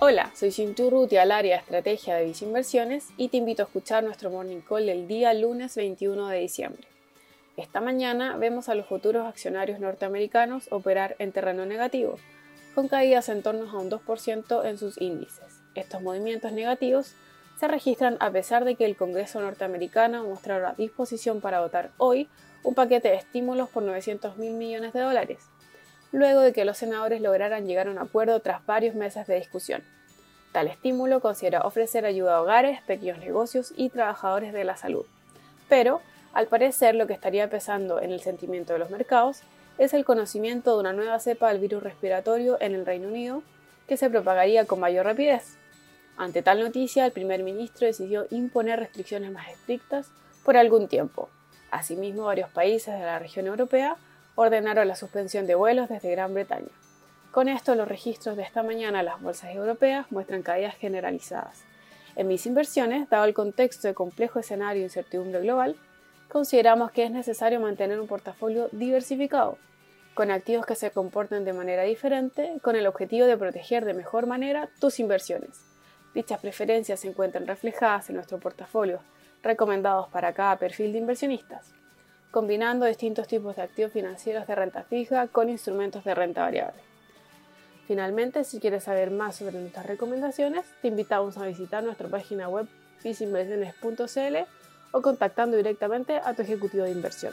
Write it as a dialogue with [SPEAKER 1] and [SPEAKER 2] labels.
[SPEAKER 1] Hola, soy Cintu Ruti al área de estrategia de Inversiones y te invito a escuchar nuestro morning call del día lunes 21 de diciembre. Esta mañana vemos a los futuros accionarios norteamericanos operar en terreno negativo, con caídas en torno a un 2% en sus índices. Estos movimientos negativos se registran a pesar de que el Congreso norteamericano mostrará disposición para votar hoy un paquete de estímulos por 900 mil millones de dólares, luego de que los senadores lograran llegar a un acuerdo tras varios meses de discusión. Tal estímulo considera ofrecer ayuda a hogares, pequeños negocios y trabajadores de la salud. Pero, al parecer, lo que estaría pesando en el sentimiento de los mercados es el conocimiento de una nueva cepa del virus respiratorio en el Reino Unido que se propagaría con mayor rapidez. Ante tal noticia, el primer ministro decidió imponer restricciones más estrictas por algún tiempo. Asimismo, varios países de la región europea ordenaron la suspensión de vuelos desde Gran Bretaña. Con esto, los registros de esta mañana en las bolsas europeas muestran caídas generalizadas. En mis inversiones, dado el contexto de complejo escenario de incertidumbre global, consideramos que es necesario mantener un portafolio diversificado, con activos que se comporten de manera diferente, con el objetivo de proteger de mejor manera tus inversiones. Dichas preferencias se encuentran reflejadas en nuestro portafolio, recomendados para cada perfil de inversionistas combinando distintos tipos de activos financieros de renta fija con instrumentos de renta variable. Finalmente, si quieres saber más sobre nuestras recomendaciones, te invitamos a visitar nuestra página web fisinversiones.cl o contactando directamente a tu ejecutivo de inversión.